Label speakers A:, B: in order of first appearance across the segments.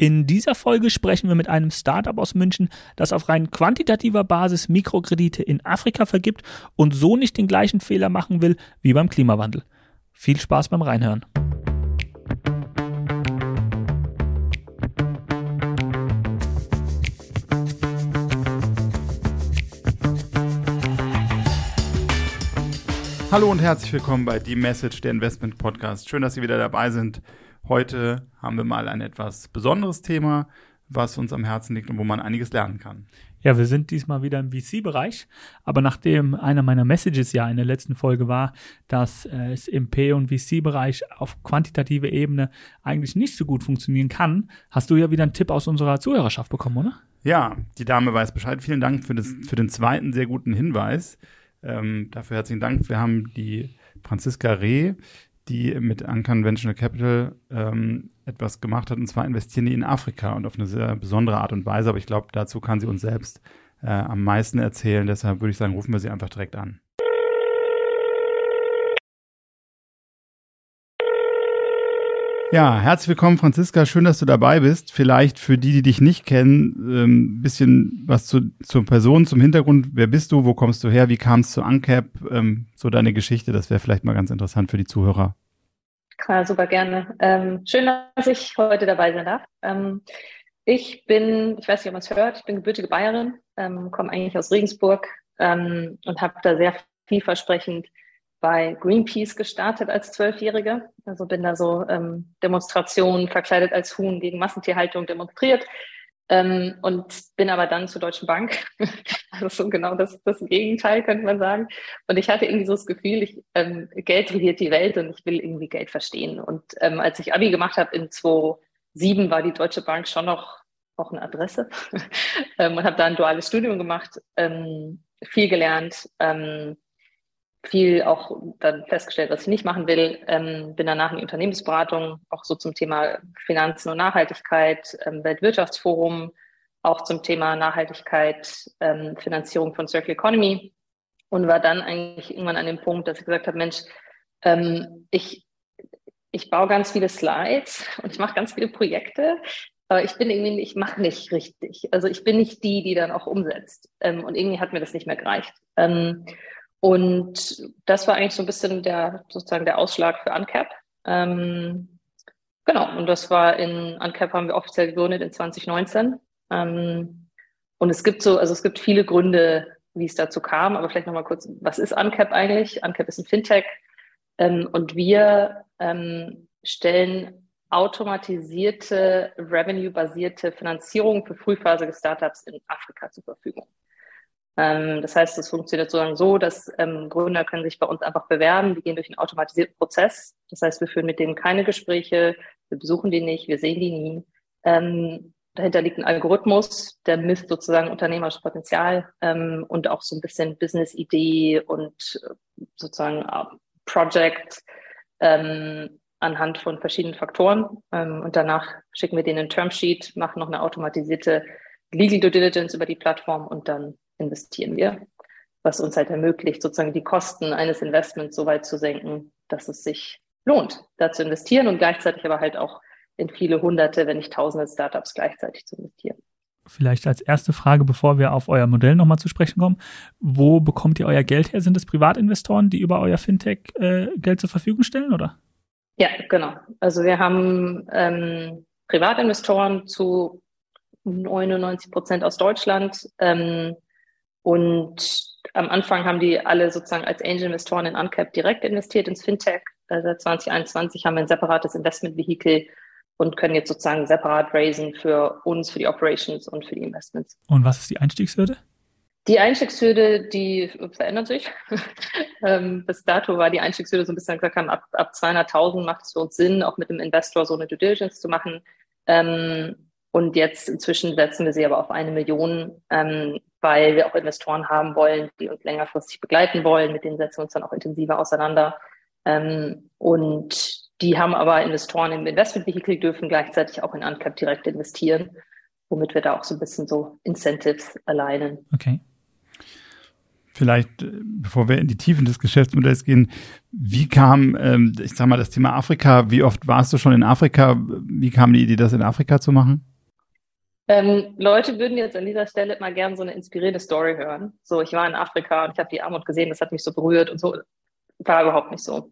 A: In dieser Folge sprechen wir mit einem Startup aus München, das auf rein quantitativer Basis Mikrokredite in Afrika vergibt und so nicht den gleichen Fehler machen will wie beim Klimawandel. Viel Spaß beim Reinhören.
B: Hallo und herzlich willkommen bei Die Message, der Investment Podcast. Schön, dass Sie wieder dabei sind. Heute haben wir mal ein etwas besonderes Thema, was uns am Herzen liegt und wo man einiges lernen kann.
A: Ja, wir sind diesmal wieder im VC-Bereich, aber nachdem einer meiner Messages ja in der letzten Folge war, dass äh, es im P- und VC-Bereich auf quantitative Ebene eigentlich nicht so gut funktionieren kann, hast du ja wieder einen Tipp aus unserer Zuhörerschaft bekommen, oder?
B: Ja, die Dame weiß Bescheid. Vielen Dank für, das, für den zweiten sehr guten Hinweis. Ähm, dafür herzlichen Dank. Wir haben die Franziska Reh, die mit Unconventional Capital ähm, etwas gemacht hat, und zwar investieren die in Afrika und auf eine sehr besondere Art und Weise. Aber ich glaube, dazu kann sie uns selbst äh, am meisten erzählen. Deshalb würde ich sagen, rufen wir sie einfach direkt an. Ja, herzlich willkommen, Franziska. Schön, dass du dabei bist. Vielleicht für die, die dich nicht kennen, ein ähm, bisschen was zu, zur Person, zum Hintergrund. Wer bist du? Wo kommst du her? Wie kam es zu Uncap? Ähm, so deine Geschichte. Das wäre vielleicht mal ganz interessant für die Zuhörer.
C: Klar, super gerne. Ähm, schön, dass ich heute dabei sein darf. Ähm, ich bin, ich weiß nicht, ob man es hört, ich bin gebürtige Bayerin, ähm, komme eigentlich aus Regensburg ähm, und habe da sehr vielversprechend bei Greenpeace gestartet als Zwölfjährige. Also bin da so ähm, Demonstrationen verkleidet als Huhn gegen Massentierhaltung demonstriert ähm, und bin aber dann zur Deutschen Bank. also so genau das, das Gegenteil, könnte man sagen. Und ich hatte irgendwie so das Gefühl, ich, ähm, Geld regiert die Welt und ich will irgendwie Geld verstehen. Und ähm, als ich Abi gemacht habe in 2007 war die Deutsche Bank schon noch auch eine Adresse ähm, und habe da ein duales Studium gemacht, ähm, viel gelernt, ähm, viel auch dann festgestellt, was ich nicht machen will. Ähm, bin danach in die Unternehmensberatung, auch so zum Thema Finanzen und Nachhaltigkeit, ähm, Weltwirtschaftsforum, auch zum Thema Nachhaltigkeit, ähm, Finanzierung von Circular Economy und war dann eigentlich irgendwann an dem Punkt, dass ich gesagt habe, Mensch, ähm, ich, ich baue ganz viele Slides und ich mache ganz viele Projekte, aber ich bin irgendwie, ich mache nicht richtig. Also ich bin nicht die, die dann auch umsetzt. Ähm, und irgendwie hat mir das nicht mehr gereicht. Und das war eigentlich so ein bisschen der, sozusagen der Ausschlag für UNCAP. Ähm, genau, und das war in UNCAP haben wir offiziell gegründet in 2019. Ähm, und es gibt so, also es gibt viele Gründe, wie es dazu kam, aber vielleicht nochmal kurz, was ist UNCAP eigentlich? UNCAP ist ein Fintech ähm, und wir ähm, stellen automatisierte, revenue-basierte Finanzierung für frühphasige Startups in Afrika zur Verfügung. Ähm, das heißt, es funktioniert sozusagen so, dass ähm, Gründer können sich bei uns einfach bewerben. Die gehen durch einen automatisierten Prozess. Das heißt, wir führen mit denen keine Gespräche, wir besuchen die nicht, wir sehen die nie. Ähm, dahinter liegt ein Algorithmus, der misst sozusagen unternehmerisches Potenzial ähm, und auch so ein bisschen Business-Idee und äh, sozusagen uh, Project ähm, anhand von verschiedenen Faktoren. Ähm, und danach schicken wir denen ein Termsheet, machen noch eine automatisierte Legal Due Diligence über die Plattform und dann investieren wir, was uns halt ermöglicht, sozusagen die Kosten eines Investments so weit zu senken, dass es sich lohnt, da zu investieren und gleichzeitig aber halt auch in viele hunderte, wenn nicht tausende Startups gleichzeitig zu investieren.
A: Vielleicht als erste Frage, bevor wir auf euer Modell nochmal zu sprechen kommen. Wo bekommt ihr euer Geld her? Sind es Privatinvestoren, die über euer Fintech äh, Geld zur Verfügung stellen, oder?
C: Ja, genau. Also wir haben ähm, Privatinvestoren zu 99 Prozent aus Deutschland, ähm, und am Anfang haben die alle sozusagen als Angel-Investoren in Uncap direkt investiert ins Fintech. Äh, seit 2021 haben wir ein separates Investment-Vehikel und können jetzt sozusagen separat raisen für uns, für die Operations und für die Investments.
A: Und was ist die Einstiegshürde?
C: Die Einstiegshürde, die verändert sich. ähm, bis dato war die Einstiegshürde so ein bisschen gesagt haben, ab, ab 200.000 macht es für uns Sinn, auch mit dem Investor so eine Due Diligence zu machen. Ähm, und jetzt inzwischen setzen wir sie aber auf eine Million, ähm, weil wir auch Investoren haben wollen, die uns längerfristig begleiten wollen. Mit denen setzen wir uns dann auch intensiver auseinander. Ähm, und die haben aber Investoren im Investmentvehikel, dürfen gleichzeitig auch in Uncap direkt investieren, womit wir da auch so ein bisschen so Incentives alignen.
A: Okay.
B: Vielleicht, äh, bevor wir in die Tiefen des Geschäftsmodells gehen, wie kam, ähm, ich sag mal, das Thema Afrika, wie oft warst du schon in Afrika? Wie kam die Idee, das in Afrika zu machen?
C: Ähm, Leute würden jetzt an dieser Stelle mal gerne so eine inspirierende Story hören. So, ich war in Afrika und ich habe die Armut gesehen, das hat mich so berührt und so. War überhaupt nicht so.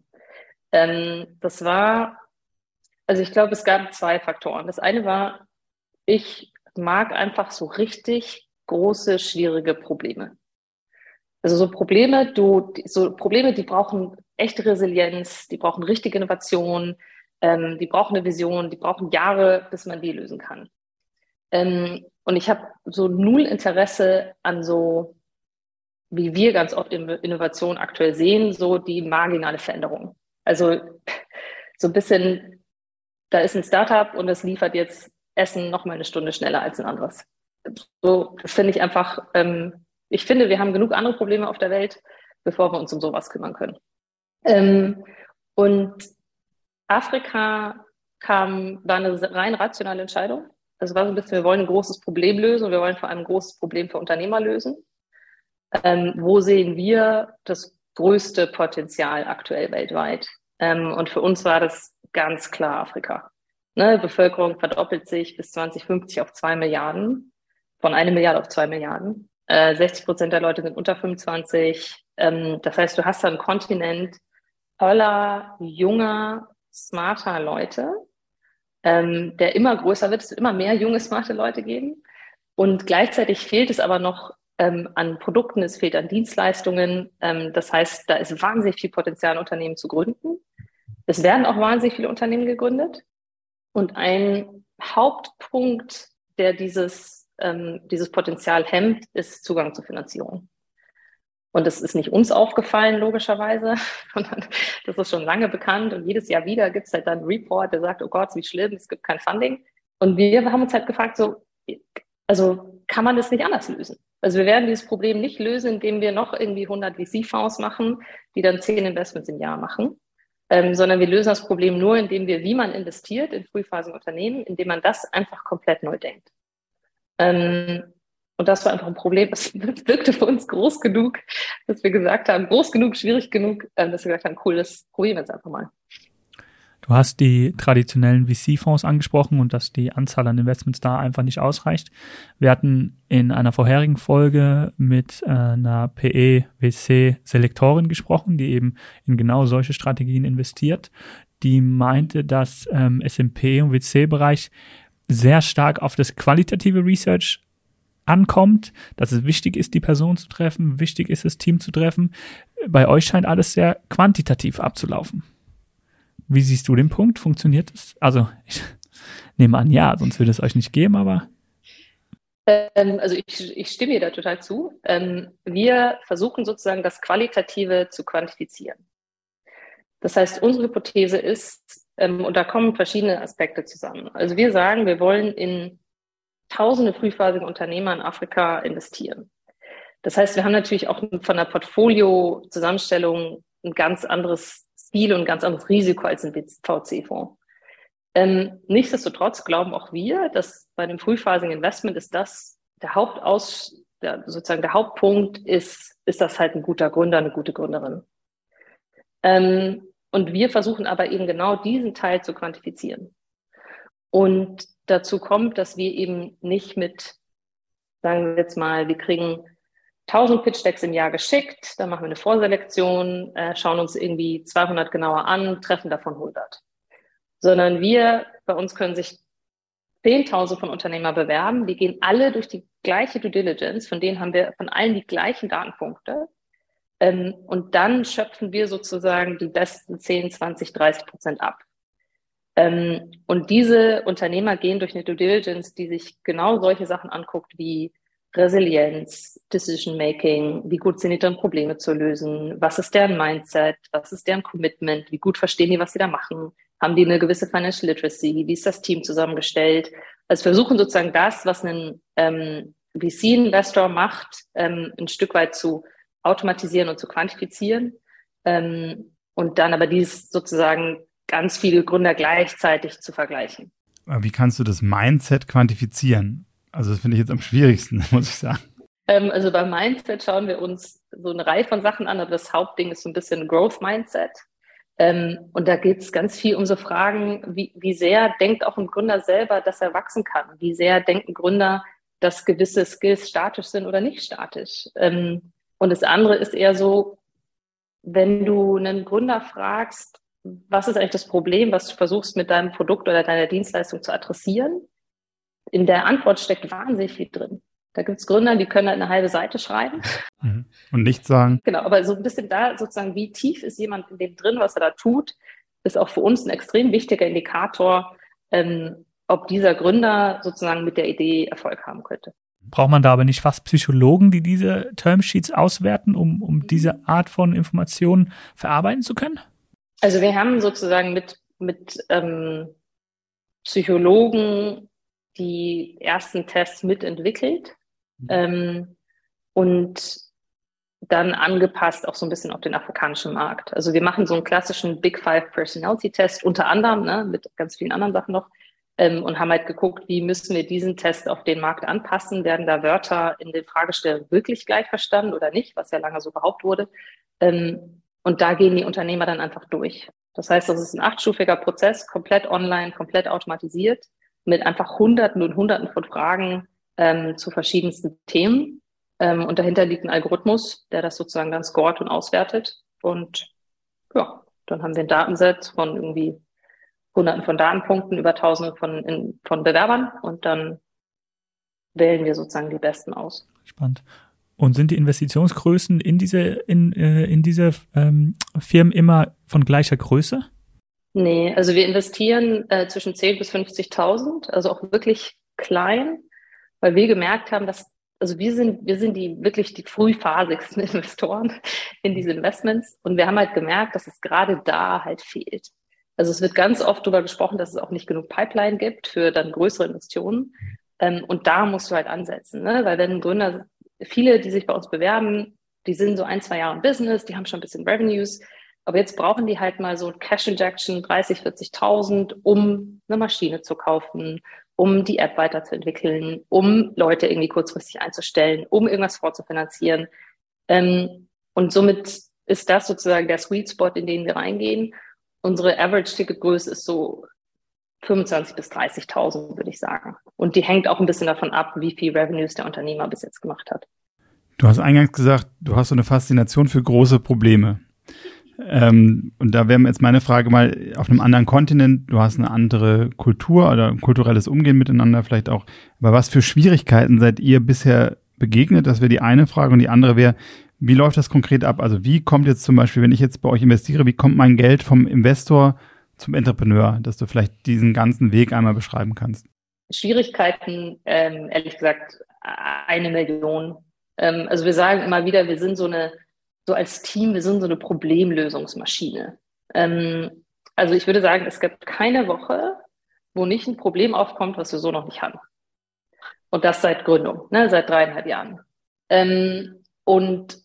C: Ähm, das war, also ich glaube, es gab zwei Faktoren. Das eine war, ich mag einfach so richtig große, schwierige Probleme. Also so Probleme, du, so Probleme, die brauchen echte Resilienz, die brauchen richtige Innovation, ähm, die brauchen eine Vision, die brauchen Jahre, bis man die lösen kann. Ähm, und ich habe so null Interesse an so, wie wir ganz oft in Innovation aktuell sehen, so die marginale Veränderung. Also so ein bisschen, da ist ein Startup und es liefert jetzt Essen noch mal eine Stunde schneller als ein anderes. So, das finde ich einfach ähm, ich finde, wir haben genug andere Probleme auf der Welt, bevor wir uns um sowas kümmern können. Ähm, und Afrika kam, war eine rein rationale Entscheidung. Das war so ein bisschen, wir wollen ein großes Problem lösen und wir wollen vor allem ein großes Problem für Unternehmer lösen. Ähm, wo sehen wir das größte Potenzial aktuell weltweit? Ähm, und für uns war das ganz klar Afrika. Ne, Bevölkerung verdoppelt sich bis 2050 auf zwei Milliarden, von eine Milliarde auf zwei Milliarden. 60 äh, Prozent der Leute sind unter 25. Ähm, das heißt, du hast da einen Kontinent voller junger, smarter Leute, ähm, der immer größer wird. Es wird immer mehr junge, smarte Leute geben. Und gleichzeitig fehlt es aber noch ähm, an Produkten, es fehlt an Dienstleistungen. Ähm, das heißt, da ist wahnsinnig viel Potenzial, Unternehmen zu gründen. Es werden auch wahnsinnig viele Unternehmen gegründet. Und ein Hauptpunkt, der dieses ähm, dieses Potenzial hemmt, ist Zugang zur Finanzierung. Und das ist nicht uns aufgefallen, logischerweise, sondern das ist schon lange bekannt. Und jedes Jahr wieder gibt es halt dann einen Report, der sagt, oh Gott, wie schlimm, es gibt kein Funding. Und wir haben uns halt gefragt, so, also kann man das nicht anders lösen? Also wir werden dieses Problem nicht lösen, indem wir noch irgendwie 100 VC-Fonds machen, die dann 10 Investments im Jahr machen, ähm, sondern wir lösen das Problem nur, indem wir, wie man investiert in frühphasigen Unternehmen, indem man das einfach komplett neu denkt. Ähm, und das war einfach ein Problem, das wirkte für uns groß genug, dass wir gesagt haben, groß genug, schwierig genug, äh, dass wir gesagt haben, cool, das probieren wir jetzt einfach mal.
A: Du hast die traditionellen VC-Fonds angesprochen und dass die Anzahl an Investments da einfach nicht ausreicht. Wir hatten in einer vorherigen Folge mit äh, einer PE-VC-Selektorin gesprochen, die eben in genau solche Strategien investiert. Die meinte, dass ähm, SMP und VC-Bereich sehr stark auf das qualitative Research ankommt, dass es wichtig ist, die Person zu treffen, wichtig ist, das Team zu treffen. Bei euch scheint alles sehr quantitativ abzulaufen. Wie siehst du den Punkt? Funktioniert das? Also, ich nehme an, ja, sonst würde es euch nicht geben, aber.
C: Ähm, also, ich, ich stimme dir da total zu. Ähm, wir versuchen sozusagen das Qualitative zu quantifizieren. Das heißt, unsere Hypothese ist, ähm, und da kommen verschiedene Aspekte zusammen. Also wir sagen, wir wollen in tausende frühphasige Unternehmer in Afrika investieren. Das heißt, wir haben natürlich auch von der Portfolio-Zusammenstellung ein ganz anderes Ziel und ein ganz anderes Risiko als ein VC-Fonds. Ähm, nichtsdestotrotz glauben auch wir, dass bei einem frühphasigen Investment ist das der Hauptaus, der, sozusagen der Hauptpunkt ist, ist das halt ein guter Gründer, eine gute Gründerin. Ähm, und wir versuchen aber eben genau diesen Teil zu quantifizieren. Und dazu kommt, dass wir eben nicht mit, sagen wir jetzt mal, wir kriegen 1000 Pitch Decks im Jahr geschickt, dann machen wir eine Vorselektion, äh, schauen uns irgendwie 200 genauer an, treffen davon 100. Sondern wir, bei uns können sich 10.000 von Unternehmer bewerben, die gehen alle durch die gleiche Due Diligence, von denen haben wir von allen die gleichen Datenpunkte ähm, und dann schöpfen wir sozusagen die besten 10, 20, 30 Prozent ab. Ähm, und diese Unternehmer gehen durch eine Due Diligence, die sich genau solche Sachen anguckt wie Resilienz, Decision Making, wie gut sind die dann Probleme zu lösen, was ist deren Mindset, was ist deren Commitment, wie gut verstehen die, was sie da machen, haben die eine gewisse Financial Literacy, wie ist das Team zusammengestellt. Also versuchen sozusagen das, was ein ähm, VC-Investor macht, ähm, ein Stück weit zu automatisieren und zu quantifizieren. Ähm, und dann aber dies sozusagen ganz viele Gründer gleichzeitig zu vergleichen.
B: Aber wie kannst du das Mindset quantifizieren? Also das finde ich jetzt am schwierigsten, muss ich sagen.
C: Ähm, also beim Mindset schauen wir uns so eine Reihe von Sachen an, aber das Hauptding ist so ein bisschen Growth Mindset. Ähm, und da geht es ganz viel um so Fragen, wie, wie sehr denkt auch ein Gründer selber, dass er wachsen kann? Wie sehr denken Gründer, dass gewisse Skills statisch sind oder nicht statisch? Ähm, und das andere ist eher so, wenn du einen Gründer fragst, was ist eigentlich das Problem, was du versuchst mit deinem Produkt oder deiner Dienstleistung zu adressieren? In der Antwort steckt wahnsinnig viel drin. Da gibt es Gründer, die können eine halbe Seite schreiben.
B: Mhm. Und nichts sagen.
C: Genau, aber so ein bisschen da sozusagen, wie tief ist jemand in dem drin, was er da tut, ist auch für uns ein extrem wichtiger Indikator, ähm, ob dieser Gründer sozusagen mit der Idee Erfolg haben könnte.
A: Braucht man da aber nicht fast Psychologen, die diese Termsheets auswerten, um, um diese Art von Informationen verarbeiten zu können?
C: Also wir haben sozusagen mit, mit ähm, Psychologen die ersten Tests mitentwickelt Mhm. Ähm, und dann angepasst auch so ein bisschen auf den afrikanischen Markt. Also wir machen so einen klassischen Big Five Personality Test unter anderem, ne, mit ganz vielen anderen Sachen noch, ähm, und haben halt geguckt, wie müssen wir diesen Test auf den Markt anpassen? Werden da Wörter in den Fragestellungen wirklich gleich verstanden oder nicht, was ja lange so behauptet wurde? Ähm, und da gehen die Unternehmer dann einfach durch. Das heißt, das ist ein achtstufiger Prozess, komplett online, komplett automatisiert, mit einfach Hunderten und Hunderten von Fragen, ähm, zu verschiedensten Themen. Ähm, und dahinter liegt ein Algorithmus, der das sozusagen dann scoret und auswertet. Und ja, dann haben wir ein Datenset von irgendwie Hunderten von Datenpunkten über Tausende von, in, von Bewerbern und dann wählen wir sozusagen die besten aus.
A: Spannend. Und sind die Investitionsgrößen in diese, in, äh, in diese ähm, Firmen immer von gleicher Größe?
C: Nee, also wir investieren äh, zwischen 10.000 bis 50.000, also auch wirklich klein weil wir gemerkt haben, dass, also wir sind, wir sind die wirklich die frühphasigsten Investoren in diese Investments und wir haben halt gemerkt, dass es gerade da halt fehlt. Also es wird ganz oft darüber gesprochen, dass es auch nicht genug Pipeline gibt für dann größere Investitionen. Ähm, und da musst du halt ansetzen, ne? weil wenn ein Gründer, viele, die sich bei uns bewerben, die sind so ein, zwei Jahre im Business, die haben schon ein bisschen Revenues, aber jetzt brauchen die halt mal so Cash Injection 30, 40.000, um eine Maschine zu kaufen, um die App weiterzuentwickeln, um Leute irgendwie kurzfristig einzustellen, um irgendwas vorzufinanzieren. Ähm, und somit ist das sozusagen der Sweet Spot, in den wir reingehen. Unsere Average-Ticket-Größe ist so 25.000 bis 30.000, würde ich sagen. Und die hängt auch ein bisschen davon ab, wie viel Revenues der Unternehmer bis jetzt gemacht hat.
B: Du hast eingangs gesagt, du hast so eine Faszination für große Probleme. Ähm, und da wäre jetzt meine Frage mal auf einem anderen Kontinent, du hast eine andere Kultur oder kulturelles Umgehen miteinander vielleicht auch. Aber was für Schwierigkeiten seid ihr bisher begegnet? Das wäre die eine Frage. Und die andere wäre, wie läuft das konkret ab? Also wie kommt jetzt zum Beispiel, wenn ich jetzt bei euch investiere, wie kommt mein Geld vom Investor zum Entrepreneur, dass du vielleicht diesen ganzen Weg einmal beschreiben kannst?
C: Schwierigkeiten, ähm, ehrlich gesagt, eine Million. Ähm, also wir sagen immer wieder, wir sind so eine so als Team, wir sind so eine Problemlösungsmaschine. Ähm, also ich würde sagen, es gibt keine Woche, wo nicht ein Problem aufkommt, was wir so noch nicht haben. Und das seit Gründung, ne, seit dreieinhalb Jahren. Ähm, und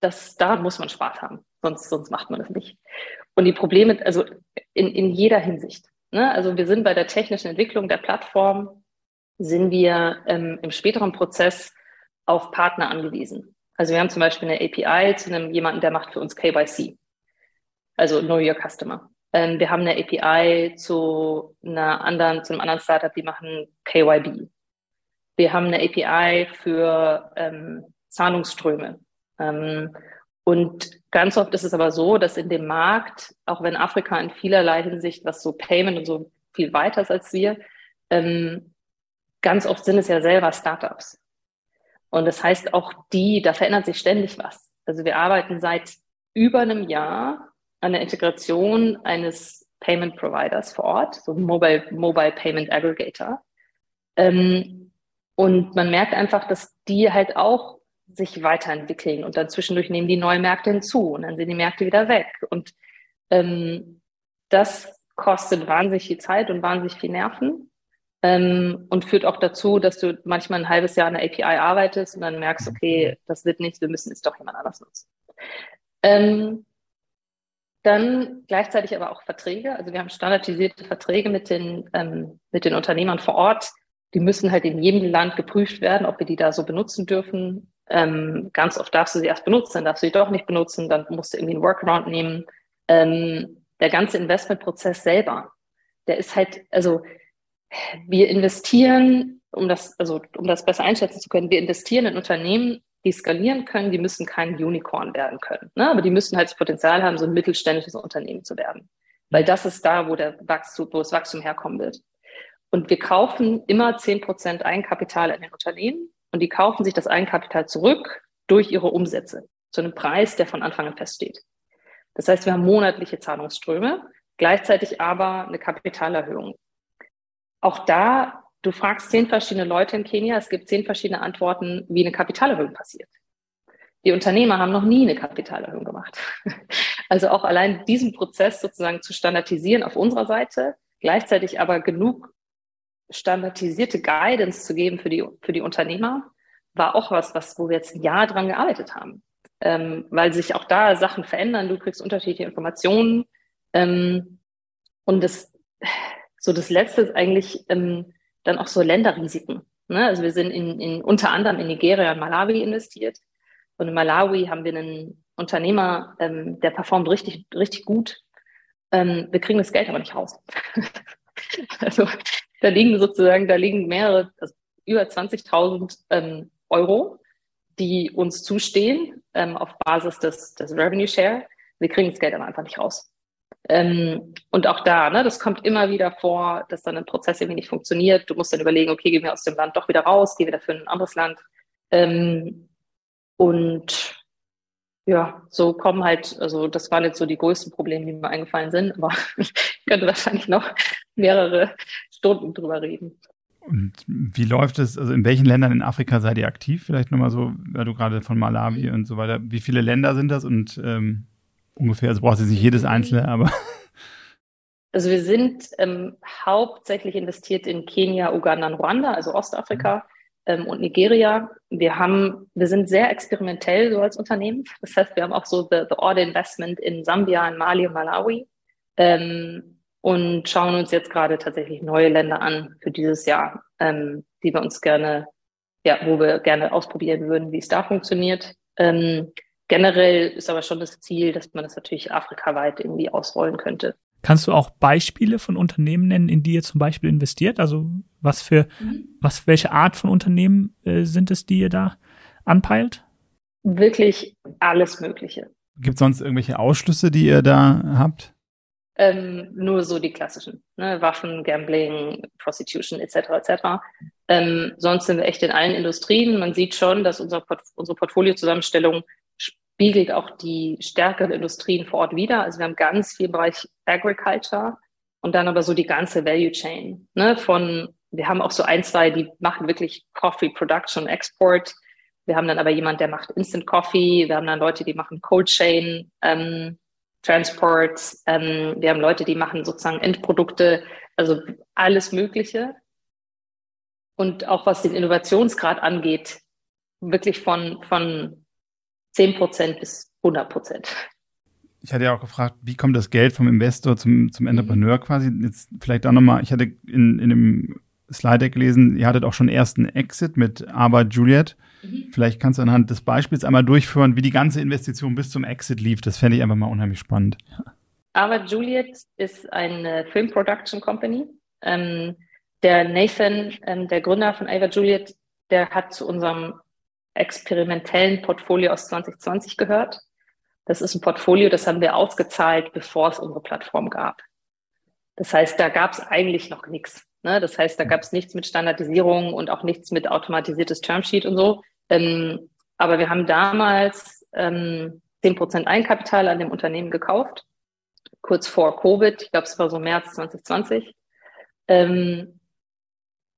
C: das, da muss man Spaß haben, sonst, sonst macht man das nicht. Und die Probleme, also in, in jeder Hinsicht. Ne? Also wir sind bei der technischen Entwicklung der Plattform, sind wir ähm, im späteren Prozess auf Partner angewiesen. Also wir haben zum Beispiel eine API zu einem jemanden, der macht für uns KYC, also Know Your Customer. Ähm, wir haben eine API zu einer anderen, zu einem anderen Startup, die machen KYB. Wir haben eine API für ähm, Zahlungsströme. Ähm, und ganz oft ist es aber so, dass in dem Markt, auch wenn Afrika in vielerlei Hinsicht, was so Payment und so viel weiter ist als wir, ähm, ganz oft sind es ja selber Startups. Und das heißt, auch die, da verändert sich ständig was. Also wir arbeiten seit über einem Jahr an der Integration eines Payment Providers vor Ort, so Mobile, Mobile Payment Aggregator. Ähm, und man merkt einfach, dass die halt auch sich weiterentwickeln und dann zwischendurch nehmen die neue Märkte hinzu und dann sind die Märkte wieder weg. Und ähm, das kostet wahnsinnig viel Zeit und wahnsinnig viel Nerven ähm, und führt auch dazu, dass du manchmal ein halbes Jahr an der API arbeitest und dann merkst, okay, das wird nichts, wir müssen es doch jemand anders nutzen. Ähm, dann gleichzeitig aber auch Verträge. Also wir haben standardisierte Verträge mit den, ähm, mit den Unternehmern vor Ort. Die müssen halt in jedem Land geprüft werden, ob wir die da so benutzen dürfen. Ähm, ganz oft darfst du sie erst benutzen, dann darfst du sie doch nicht benutzen, dann musst du irgendwie einen Workaround nehmen. Ähm, der ganze Investmentprozess selber, der ist halt, also wir investieren, um das, also um das besser einschätzen zu können, wir investieren in Unternehmen, die skalieren können, die müssen kein Unicorn werden können. Ne? Aber die müssen halt das Potenzial haben, so ein mittelständisches Unternehmen zu werden. Weil das ist da, wo, der Wachstum, wo das Wachstum herkommen wird. Und wir kaufen immer zehn Prozent Eigenkapital in den Unternehmen und die kaufen sich das Eigenkapital zurück durch ihre Umsätze zu einem Preis, der von Anfang an feststeht. Das heißt, wir haben monatliche Zahlungsströme, gleichzeitig aber eine Kapitalerhöhung. Auch da Du fragst zehn verschiedene Leute in Kenia, es gibt zehn verschiedene Antworten, wie eine Kapitalerhöhung passiert. Die Unternehmer haben noch nie eine Kapitalerhöhung gemacht. Also auch allein diesen Prozess sozusagen zu standardisieren auf unserer Seite, gleichzeitig aber genug standardisierte Guidance zu geben für die, für die Unternehmer, war auch was, was, wo wir jetzt ein Jahr dran gearbeitet haben. Ähm, weil sich auch da Sachen verändern, du kriegst unterschiedliche Informationen. Ähm, und das, so das Letzte ist eigentlich, ähm, dann auch so Länderrisiken. Ne? Also wir sind in, in, unter anderem in Nigeria und Malawi investiert. Und in Malawi haben wir einen Unternehmer, ähm, der performt richtig, richtig gut. Ähm, wir kriegen das Geld aber nicht raus. also da liegen sozusagen, da liegen mehrere, also über 20.000 ähm, Euro, die uns zustehen ähm, auf Basis des, des Revenue Share. Wir kriegen das Geld aber einfach nicht raus. Ähm, und auch da, ne, das kommt immer wieder vor, dass dann ein Prozess irgendwie nicht funktioniert. Du musst dann überlegen, okay, gehen wir aus dem Land doch wieder raus, gehen wir dafür in ein anderes Land. Ähm, und ja, so kommen halt, also das waren jetzt so die größten Probleme, die mir eingefallen sind, aber ich könnte wahrscheinlich noch mehrere Stunden drüber reden.
B: Und wie läuft es, also in welchen Ländern in Afrika seid ihr aktiv? Vielleicht nochmal so, weil du gerade von Malawi und so weiter, wie viele Länder sind das und ähm, ungefähr? Also brauchst du nicht jedes einzelne, aber.
C: Also wir sind ähm, hauptsächlich investiert in Kenia, Uganda und Ruanda, also Ostafrika ähm, und Nigeria. Wir haben, wir sind sehr experimentell so als Unternehmen. Das heißt, wir haben auch so the, the Order Investment in Sambia, in Mali und Malawi. Ähm, und schauen uns jetzt gerade tatsächlich neue Länder an für dieses Jahr, ähm, die wir uns gerne, ja, wo wir gerne ausprobieren würden, wie es da funktioniert. Ähm, Generell ist aber schon das Ziel, dass man das natürlich afrikaweit irgendwie ausrollen könnte.
A: Kannst du auch Beispiele von Unternehmen nennen, in die ihr zum Beispiel investiert? Also was für, mhm. was, welche Art von Unternehmen äh, sind es, die ihr da anpeilt?
C: Wirklich alles Mögliche.
B: Gibt es sonst irgendwelche Ausschlüsse, die ihr da habt?
C: Ähm, nur so die klassischen, ne? Waffen, Gambling, Prostitution etc. etc. Ähm, sonst sind wir echt in allen Industrien. Man sieht schon, dass unser Port unsere Portfoliozusammenstellung spiegelt auch die stärkeren Industrien vor Ort wieder. Also wir haben ganz viel Bereich Agriculture und dann aber so die ganze Value Chain. Ne? Von, wir haben auch so ein, zwei, die machen wirklich Coffee Production, Export. Wir haben dann aber jemand, der macht Instant Coffee. Wir haben dann Leute, die machen Cold Chain, ähm, Transport. Ähm, wir haben Leute, die machen sozusagen Endprodukte, also alles Mögliche. Und auch was den Innovationsgrad angeht, wirklich von, von 10 Prozent bis 100 Prozent.
B: Ich hatte ja auch gefragt, wie kommt das Geld vom Investor zum, zum Entrepreneur quasi? Jetzt vielleicht auch nochmal, ich hatte in, in dem Slide gelesen, ihr hattet auch schon ersten Exit mit Aber Juliet. Mhm. Vielleicht kannst du anhand des Beispiels einmal durchführen, wie die ganze Investition bis zum Exit lief. Das fände ich einfach mal unheimlich spannend.
C: Aber Juliet ist eine Film Production Company. Ähm, der Nathan, ähm, der Gründer von Ava Juliet, der hat zu unserem experimentellen Portfolio aus 2020 gehört. Das ist ein Portfolio, das haben wir ausgezahlt, bevor es unsere Plattform gab. Das heißt, da gab es eigentlich noch nichts. Ne? Das heißt, da gab es nichts mit Standardisierung und auch nichts mit automatisiertes Termsheet und so. Ähm, aber wir haben damals ähm, 10% Eigenkapital an dem Unternehmen gekauft, kurz vor Covid. Ich glaube, es war so März 2020. Ähm,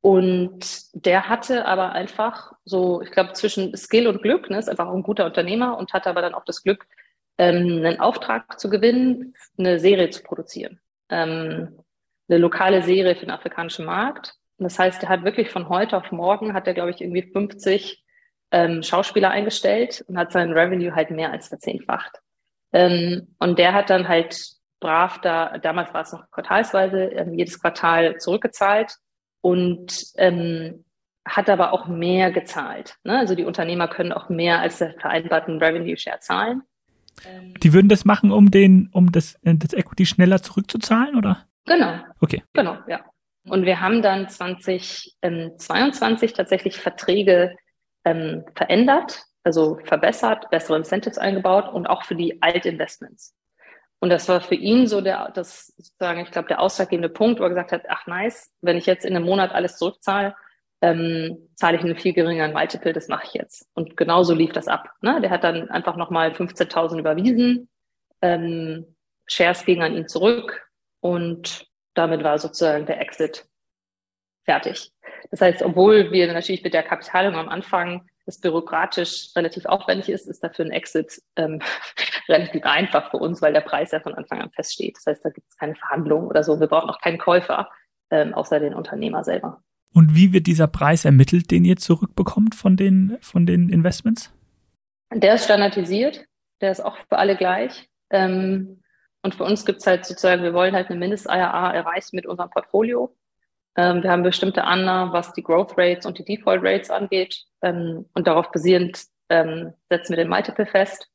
C: und der hatte aber einfach so, ich glaube, zwischen Skill und Glück, ne, ist einfach auch ein guter Unternehmer und hatte aber dann auch das Glück, ähm, einen Auftrag zu gewinnen, eine Serie zu produzieren. Ähm, eine lokale Serie für den afrikanischen Markt. Das heißt, er hat wirklich von heute auf morgen, hat er, glaube ich, irgendwie 50 ähm, Schauspieler eingestellt und hat seinen Revenue halt mehr als verzehnfacht. Ähm, und der hat dann halt brav da, damals war es noch quartalsweise, ähm, jedes Quartal zurückgezahlt und ähm, hat aber auch mehr gezahlt. Ne? Also die Unternehmer können auch mehr als der vereinbarten Revenue Share zahlen.
A: Die würden das machen, um den, um das, das Equity schneller zurückzuzahlen, oder?
C: Genau.
A: Okay.
C: Genau, ja. Und wir haben dann 2022 tatsächlich Verträge ähm, verändert, also verbessert, bessere Incentives eingebaut und auch für die Altinvestments. Und das war für ihn so der, das sozusagen, ich glaube, der ausschlaggebende Punkt, wo er gesagt hat, ach nice, wenn ich jetzt in einem Monat alles zurückzahle, ähm, zahle ich einen viel geringeren Multiple, das mache ich jetzt. Und genauso lief das ab. Ne? Der hat dann einfach nochmal 15.000 überwiesen, ähm, Shares gingen an ihn zurück und damit war sozusagen der Exit fertig. Das heißt, obwohl wir natürlich mit der Kapitalung am Anfang das bürokratisch relativ aufwendig ist, ist dafür ein Exit ähm, relativ einfach für uns, weil der Preis ja von Anfang an feststeht. Das heißt, da gibt es keine Verhandlungen oder so. Wir brauchen auch keinen Käufer, ähm, außer den Unternehmer selber.
A: Und wie wird dieser Preis ermittelt, den ihr zurückbekommt von den, von den Investments?
C: Der ist standardisiert, der ist auch für alle gleich. Ähm, und für uns gibt es halt sozusagen, wir wollen halt eine Mindest-IRA erreichen mit unserem Portfolio. Ähm, wir haben bestimmte Annahmen, was die Growth Rates und die Default Rates angeht. Ähm, und darauf basierend ähm, setzen wir den Multiple fest.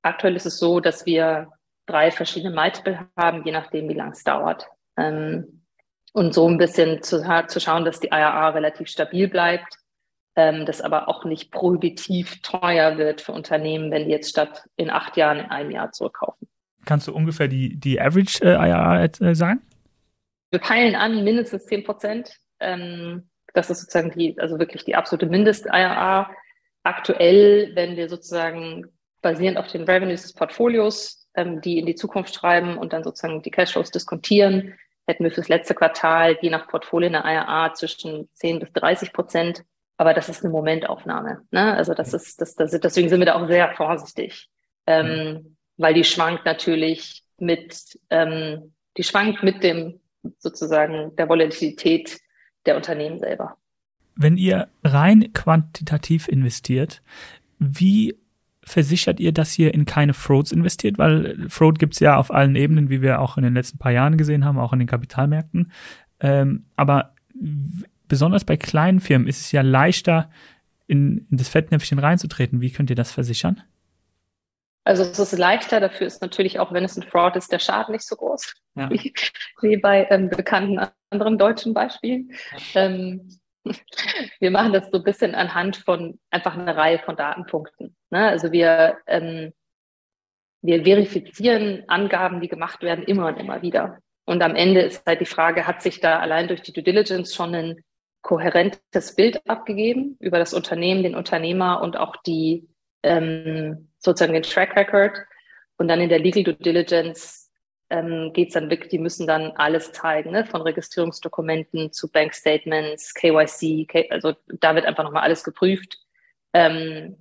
C: Aktuell ist es so, dass wir drei verschiedene Multiple haben, je nachdem, wie lang es dauert. Ähm, und so ein bisschen zu, zu schauen, dass die IRA relativ stabil bleibt, ähm, das aber auch nicht prohibitiv teuer wird für Unternehmen, wenn die jetzt statt in acht Jahren in einem Jahr zurückkaufen.
A: Kannst du ungefähr die, die Average äh, IRA äh, sagen?
C: Wir peilen an mindestens 10 Prozent. Ähm, das ist sozusagen die, also wirklich die absolute Mindest-IRA. Aktuell, wenn wir sozusagen basierend auf den Revenues des Portfolios, ähm, die in die Zukunft schreiben und dann sozusagen die Cashflows diskontieren, hätten wir fürs letzte Quartal je nach Portfolio eine IRA zwischen 10 bis 30 Prozent. Aber das ist eine Momentaufnahme. Ne? Also das ist, das, das, deswegen sind wir da auch sehr vorsichtig. Ähm, weil die schwankt natürlich mit, ähm, die schwankt mit dem sozusagen der Volatilität der Unternehmen selber.
A: Wenn ihr rein quantitativ investiert, wie versichert ihr, dass ihr in keine Frauds investiert? Weil Fraud gibt es ja auf allen Ebenen, wie wir auch in den letzten paar Jahren gesehen haben, auch in den Kapitalmärkten. Ähm, aber besonders bei kleinen Firmen ist es ja leichter, in, in das Fettnäpfchen reinzutreten. Wie könnt ihr das versichern?
C: Also es ist leichter, dafür ist natürlich auch, wenn es ein Fraud ist, der Schaden nicht so groß, ja. wie, wie, bei ähm, bekannten anderen deutschen Beispielen. Ja. Ähm, wir machen das so ein bisschen anhand von einfach einer Reihe von Datenpunkten. Ne? Also wir, ähm, wir verifizieren Angaben, die gemacht werden, immer und immer wieder. Und am Ende ist halt die Frage, hat sich da allein durch die Due Diligence schon ein kohärentes Bild abgegeben über das Unternehmen, den Unternehmer und auch die ähm, sozusagen den Track Record. Und dann in der Legal Due Diligence ähm, geht es dann wirklich, die müssen dann alles zeigen, ne? von Registrierungsdokumenten zu Bankstatements, KYC, K also da wird einfach nochmal alles geprüft. Ähm,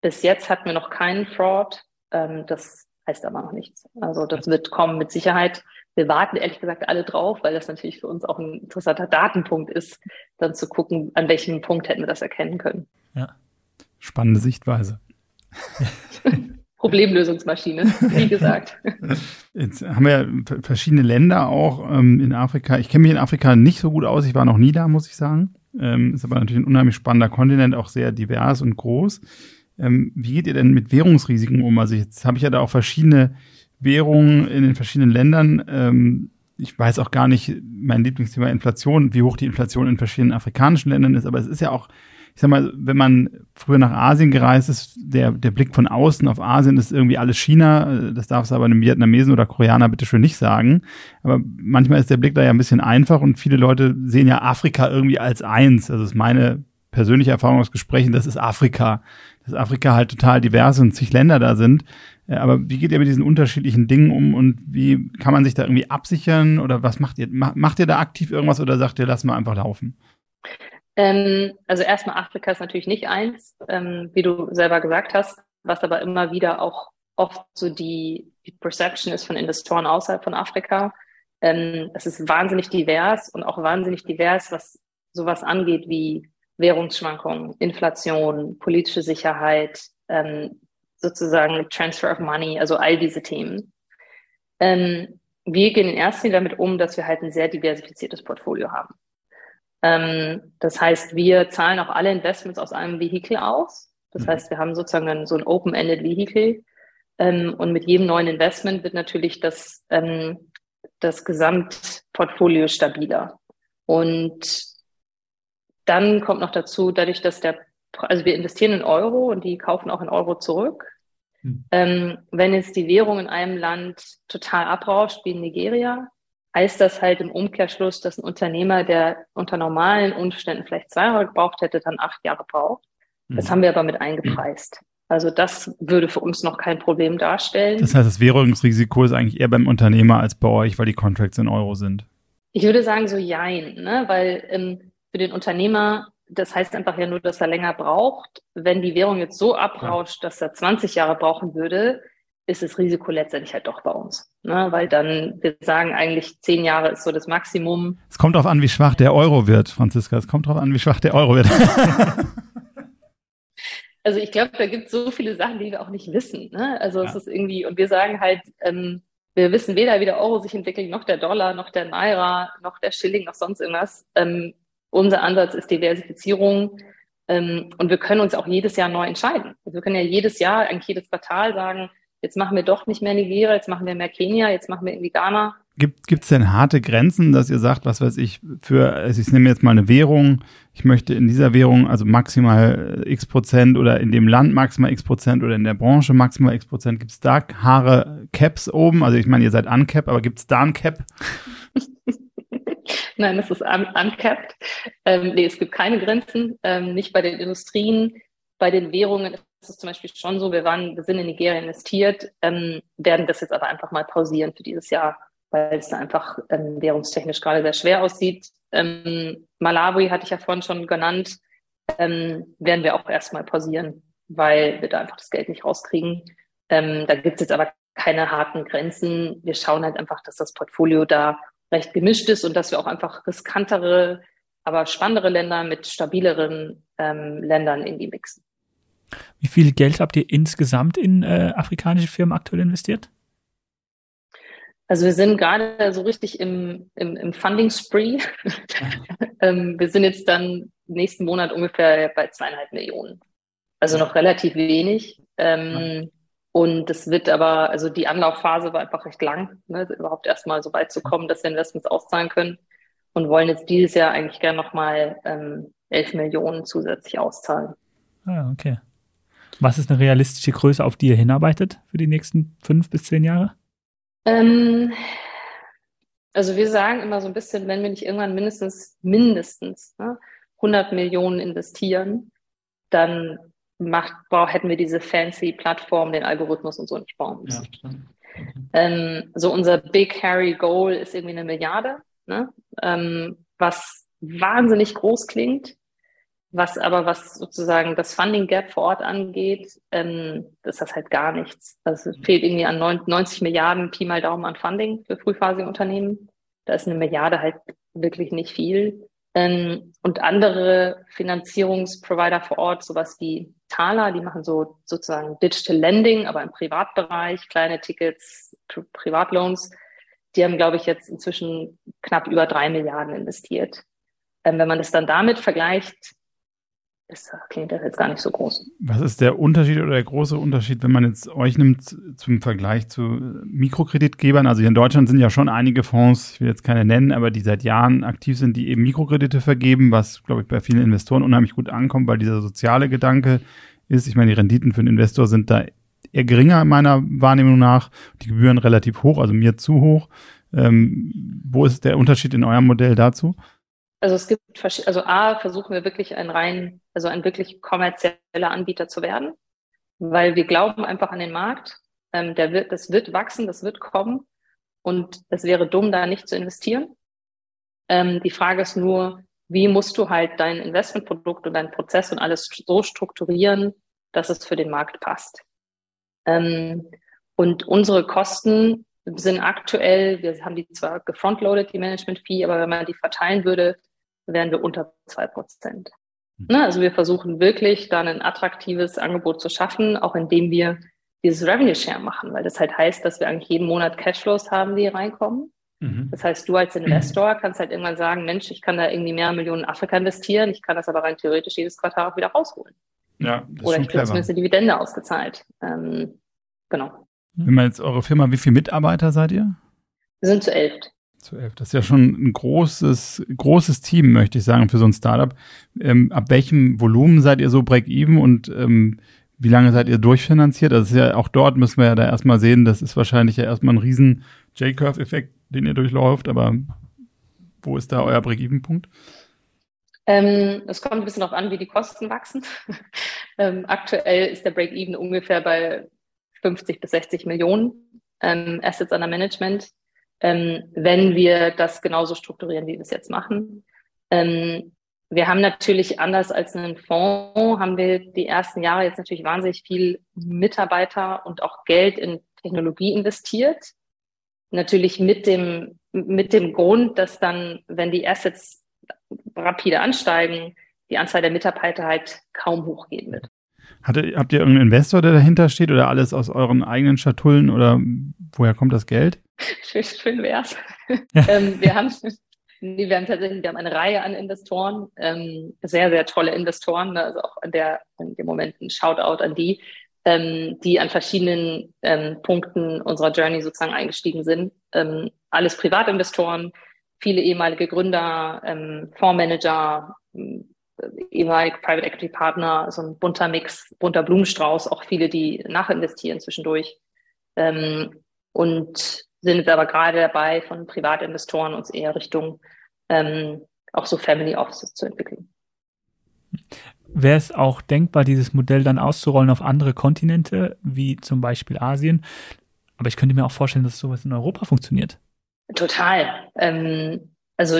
C: bis jetzt hatten wir noch keinen Fraud. Ähm, das heißt aber noch nichts. Also das wird kommen mit Sicherheit. Wir warten ehrlich gesagt alle drauf, weil das natürlich für uns auch ein interessanter Datenpunkt ist, dann zu gucken, an welchem Punkt hätten wir das erkennen können.
B: Ja. Spannende Sichtweise.
C: Problemlösungsmaschine, wie gesagt.
B: Jetzt haben wir verschiedene Länder auch ähm, in Afrika. Ich kenne mich in Afrika nicht so gut aus. Ich war noch nie da, muss ich sagen. Ähm, ist aber natürlich ein unheimlich spannender Kontinent, auch sehr divers und groß. Ähm, wie geht ihr denn mit Währungsrisiken um? Also jetzt habe ich ja da auch verschiedene Währungen in den verschiedenen Ländern. Ähm, ich weiß auch gar nicht, mein Lieblingsthema Inflation, wie hoch die Inflation in verschiedenen afrikanischen Ländern ist, aber es ist ja auch ich sag mal, wenn man früher nach Asien gereist ist, der, der Blick von außen auf Asien ist irgendwie alles China. Das darfst du aber einem Vietnamesen oder Koreaner bitte schön nicht sagen. Aber manchmal ist der Blick da ja ein bisschen einfach und viele Leute sehen ja Afrika irgendwie als eins. Also ist meine persönliche Erfahrung aus Gesprächen, das ist Afrika. Dass Afrika halt total divers und zig Länder da sind. Aber wie geht ihr mit diesen unterschiedlichen Dingen um und wie kann man sich da irgendwie absichern oder was macht ihr? Macht ihr da aktiv irgendwas oder sagt ihr, lass mal einfach laufen?
C: Ähm, also erstmal Afrika ist natürlich nicht eins, ähm, wie du selber gesagt hast, was aber immer wieder auch oft so die, die Perception ist von Investoren außerhalb von Afrika. Ähm, es ist wahnsinnig divers und auch wahnsinnig divers, was sowas angeht wie Währungsschwankungen, Inflation, politische Sicherheit, ähm, sozusagen Transfer of Money, also all diese Themen. Ähm, wir gehen in erster Linie damit um, dass wir halt ein sehr diversifiziertes Portfolio haben. Ähm, das heißt, wir zahlen auch alle Investments aus einem Vehikel aus. Das mhm. heißt, wir haben sozusagen dann so ein Open-Ended Vehicle. Ähm, und mit jedem neuen Investment wird natürlich das, ähm, das Gesamtportfolio stabiler. Und dann kommt noch dazu, dadurch, dass der, also wir investieren in Euro und die kaufen auch in Euro zurück. Hm. Ähm, wenn jetzt die Währung in einem Land total abrauscht, wie in Nigeria, heißt das halt im Umkehrschluss, dass ein Unternehmer, der unter normalen Umständen vielleicht zwei Jahre gebraucht hätte, dann acht Jahre braucht. Das hm. haben wir aber mit eingepreist. Also das würde für uns noch kein Problem darstellen.
B: Das heißt, das Währungsrisiko ist eigentlich eher beim Unternehmer als bei euch, weil die Contracts in Euro sind.
C: Ich würde sagen so jein, ne? weil ähm, für den Unternehmer, das heißt einfach ja nur, dass er länger braucht. Wenn die Währung jetzt so abrauscht, dass er 20 Jahre brauchen würde, ist das Risiko letztendlich halt doch bei uns. Ne? Weil dann, wir sagen eigentlich, zehn Jahre ist so das Maximum.
B: Es kommt darauf an, wie schwach der Euro wird, Franziska. Es kommt darauf an, wie schwach der Euro wird.
C: also ich glaube, da gibt es so viele Sachen, die wir auch nicht wissen. Ne? Also ja. es ist irgendwie, und wir sagen halt, ähm, wir wissen weder, wie der Euro sich entwickelt, noch der Dollar, noch der Naira, noch der Schilling, noch sonst irgendwas. Ähm, unser Ansatz ist Diversifizierung. Ähm, und wir können uns auch jedes Jahr neu entscheiden. Also wir können ja jedes Jahr, eigentlich jedes Quartal sagen, jetzt machen wir doch nicht mehr Nigeria, jetzt machen wir mehr Kenia, jetzt machen wir irgendwie Ghana.
B: Gibt es denn harte Grenzen, dass ihr sagt, was weiß ich, für, also ich nehme jetzt mal eine Währung, ich möchte in dieser Währung also maximal x Prozent oder in dem Land maximal x Prozent oder in der Branche maximal x Prozent. Gibt es da haare Caps oben? Also ich meine, ihr seid uncap, aber gibt es da ein Cap?
C: Nein, das ist un uncapped. Ähm, nee, es gibt keine Grenzen, ähm, nicht bei den Industrien. Bei den Währungen ist zum Beispiel schon so, wir, waren, wir sind in Nigeria investiert, ähm, werden das jetzt aber einfach mal pausieren für dieses Jahr weil es einfach ähm, währungstechnisch gerade sehr schwer aussieht. Ähm, Malawi hatte ich ja vorhin schon genannt, ähm, werden wir auch erstmal pausieren, weil wir da einfach das Geld nicht rauskriegen. Ähm, da gibt es jetzt aber keine harten Grenzen. Wir schauen halt einfach, dass das Portfolio da recht gemischt ist und dass wir auch einfach riskantere, aber spannendere Länder mit stabileren ähm, Ländern in die mixen.
A: Wie viel Geld habt ihr insgesamt in äh, afrikanische Firmen aktuell investiert?
C: Also wir sind gerade so richtig im, im, im Funding-Spree. ähm, wir sind jetzt dann nächsten Monat ungefähr bei zweieinhalb Millionen. Also noch relativ wenig. Ähm, und es wird aber, also die Anlaufphase war einfach recht lang, ne, überhaupt erstmal so weit zu kommen, dass wir Investments auszahlen können. Und wollen jetzt dieses Jahr eigentlich gerne nochmal ähm, 11 Millionen zusätzlich auszahlen.
A: Ah, okay. Was ist eine realistische Größe, auf die ihr hinarbeitet für die nächsten fünf bis zehn Jahre?
C: Ähm, also wir sagen immer so ein bisschen, wenn wir nicht irgendwann mindestens, mindestens ne, 100 Millionen investieren, dann macht, boah, hätten wir diese fancy Plattform, den Algorithmus und so nicht bauen müssen. Ja, ähm, so unser Big Harry Goal ist irgendwie eine Milliarde, ne? ähm, was wahnsinnig groß klingt. Was aber, was sozusagen das Funding Gap vor Ort angeht, ähm, ist das halt gar nichts. Also es fehlt irgendwie an 90 Milliarden Pi mal Daumen an Funding für frühphasige Unternehmen. Da ist eine Milliarde halt wirklich nicht viel. Ähm, und andere Finanzierungsprovider vor Ort, sowas wie Thaler, die machen so sozusagen Digital Lending, aber im Privatbereich, kleine Tickets, Pri Privatloans. Die haben, glaube ich, jetzt inzwischen knapp über drei Milliarden investiert. Ähm, wenn man das dann damit vergleicht, ist, klingt das jetzt gar nicht so groß.
B: Was ist der Unterschied oder der große Unterschied, wenn man jetzt euch nimmt zum Vergleich zu Mikrokreditgebern? Also hier in Deutschland sind ja schon einige Fonds, ich will jetzt keine nennen, aber die seit Jahren aktiv sind, die eben Mikrokredite vergeben, was, glaube ich, bei vielen Investoren unheimlich gut ankommt, weil dieser soziale Gedanke ist, ich meine, die Renditen für einen Investor sind da eher geringer meiner Wahrnehmung nach, die Gebühren relativ hoch, also mir zu hoch. Ähm, wo ist der Unterschied in eurem Modell dazu?
C: Also es gibt also A versuchen wir wirklich ein rein, also ein wirklich kommerzieller Anbieter zu werden, weil wir glauben einfach an den Markt. Ähm, der wird, das wird wachsen, das wird kommen und es wäre dumm, da nicht zu investieren. Ähm, die Frage ist nur, wie musst du halt dein Investmentprodukt und deinen Prozess und alles so strukturieren, dass es für den Markt passt. Ähm, und unsere Kosten sind aktuell, wir haben die zwar gefrontloaded, die Management-Fee, aber wenn man die verteilen würde, wären wir unter zwei Prozent. Mhm. Ne? Also wir versuchen wirklich dann ein attraktives Angebot zu schaffen, auch indem wir dieses Revenue Share machen, weil das halt heißt, dass wir eigentlich jeden Monat Cashflows haben, die reinkommen. Mhm. Das heißt, du als Investor kannst halt irgendwann sagen, Mensch, ich kann da irgendwie mehr Millionen in Afrika investieren, ich kann das aber rein theoretisch jedes Quartal auch wieder rausholen.
B: Ja,
C: das Oder ich kriege zumindest eine Dividende ausgezahlt. Ähm, genau.
B: Wenn man jetzt eure Firma, wie viele Mitarbeiter seid ihr?
C: Wir sind zu elf.
B: Zu elf. Das ist ja schon ein großes, großes Team, möchte ich sagen, für so ein Startup. Ähm, ab welchem Volumen seid ihr so break-even und ähm, wie lange seid ihr durchfinanziert? Also ja auch dort müssen wir ja da erstmal sehen, das ist wahrscheinlich ja erstmal ein riesen J-Curve-Effekt, den ihr durchläuft, aber wo ist da euer Break-Even-Punkt?
C: Ähm, es kommt ein bisschen darauf an, wie die Kosten wachsen. ähm, aktuell ist der Break-Even ungefähr bei 50 bis 60 Millionen ähm, Assets under Management, ähm, wenn wir das genauso strukturieren, wie wir es jetzt machen. Ähm, wir haben natürlich anders als einen Fonds, haben wir die ersten Jahre jetzt natürlich wahnsinnig viel Mitarbeiter und auch Geld in Technologie investiert. Natürlich mit dem, mit dem Grund, dass dann, wenn die Assets rapide ansteigen, die Anzahl der Mitarbeiter halt kaum hochgehen wird.
B: Hatte, habt ihr irgendeinen Investor, der dahinter steht oder alles aus euren eigenen Schatullen oder woher kommt das Geld?
C: Schön, schön wär's. Ja. ähm, wir haben Nee, wir haben tatsächlich, wir haben eine Reihe an Investoren, ähm, sehr, sehr tolle Investoren, ne, also auch an der, in dem Moment ein Shoutout an die, ähm, die an verschiedenen ähm, Punkten unserer Journey sozusagen eingestiegen sind. Ähm, alles Privatinvestoren, viele ehemalige Gründer, ähm, Fondsmanager, ehemalige Private Equity Partner, so ein bunter Mix, bunter Blumenstrauß, auch viele, die nachinvestieren zwischendurch. Ähm, und sind jetzt aber gerade dabei, von Privatinvestoren uns eher Richtung ähm, auch so Family Offices zu entwickeln.
A: Wäre es auch denkbar, dieses Modell dann auszurollen auf andere Kontinente, wie zum Beispiel Asien? Aber ich könnte mir auch vorstellen, dass sowas in Europa funktioniert.
C: Total. Ähm, also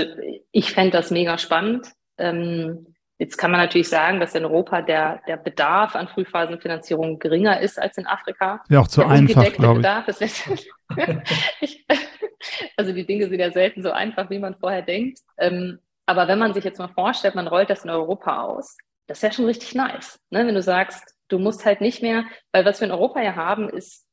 C: ich fände das mega spannend. Ähm, Jetzt kann man natürlich sagen, dass in Europa der, der Bedarf an Frühphasenfinanzierung geringer ist als in Afrika.
B: Ja, auch zu
C: der
B: einfach, glaube
C: ich. also die Dinge sind ja selten so einfach, wie man vorher denkt. Ähm, aber wenn man sich jetzt mal vorstellt, man rollt das in Europa aus, das ist ja schon richtig nice. Ne? Wenn du sagst, du musst halt nicht mehr, weil was wir in Europa ja haben, ist,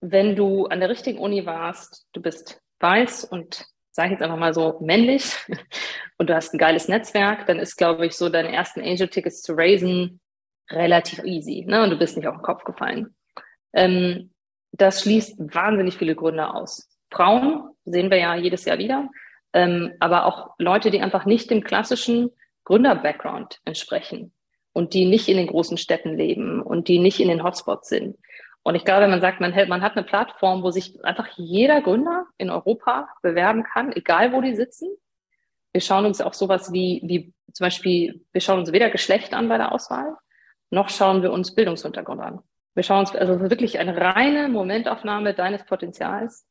C: wenn du an der richtigen Uni warst, du bist weiß und sage ich jetzt einfach mal so, männlich und du hast ein geiles Netzwerk, dann ist, glaube ich, so deine ersten Angel-Tickets zu raisen relativ easy ne? und du bist nicht auf den Kopf gefallen. Ähm, das schließt wahnsinnig viele Gründe aus. Frauen sehen wir ja jedes Jahr wieder, ähm, aber auch Leute, die einfach nicht dem klassischen Gründer-Background entsprechen und die nicht in den großen Städten leben und die nicht in den Hotspots sind. Und ich glaube, wenn man sagt, man, hält, man hat eine Plattform, wo sich einfach jeder Gründer in Europa bewerben kann, egal wo die sitzen. Wir schauen uns auch sowas wie, wie zum Beispiel, wir schauen uns weder Geschlecht an bei der Auswahl, noch schauen wir uns Bildungshintergrund an. Wir schauen uns also wirklich eine reine Momentaufnahme deines Potenzials.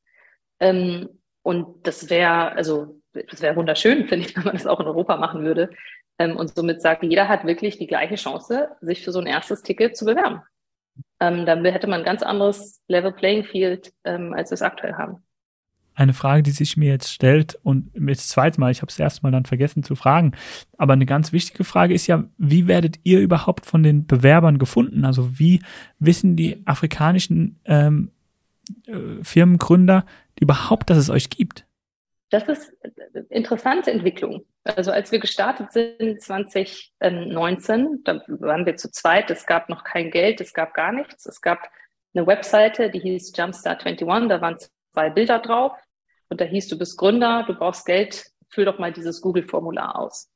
C: Ähm, und das wäre, also, das wäre wunderschön, finde ich, wenn man das auch in Europa machen würde. Ähm, und somit sagt, jeder hat wirklich die gleiche Chance, sich für so ein erstes Ticket zu bewerben ähm, dann hätte man ein ganz anderes Level Playing Field, ähm, als wir es aktuell haben.
A: Eine Frage, die sich mir jetzt stellt und das zweite Mal, ich habe es erst mal dann vergessen zu fragen, aber eine ganz wichtige Frage ist ja, wie werdet ihr überhaupt von den Bewerbern gefunden? Also wie wissen die afrikanischen ähm, äh, Firmengründer überhaupt, dass es euch gibt?
C: Das ist eine interessante Entwicklung. Also als wir gestartet sind 2019, da waren wir zu zweit, es gab noch kein Geld, es gab gar nichts. Es gab eine Webseite, die hieß Jumpstart 21, da waren zwei Bilder drauf und da hieß, du bist Gründer, du brauchst Geld, füll doch mal dieses Google-Formular aus.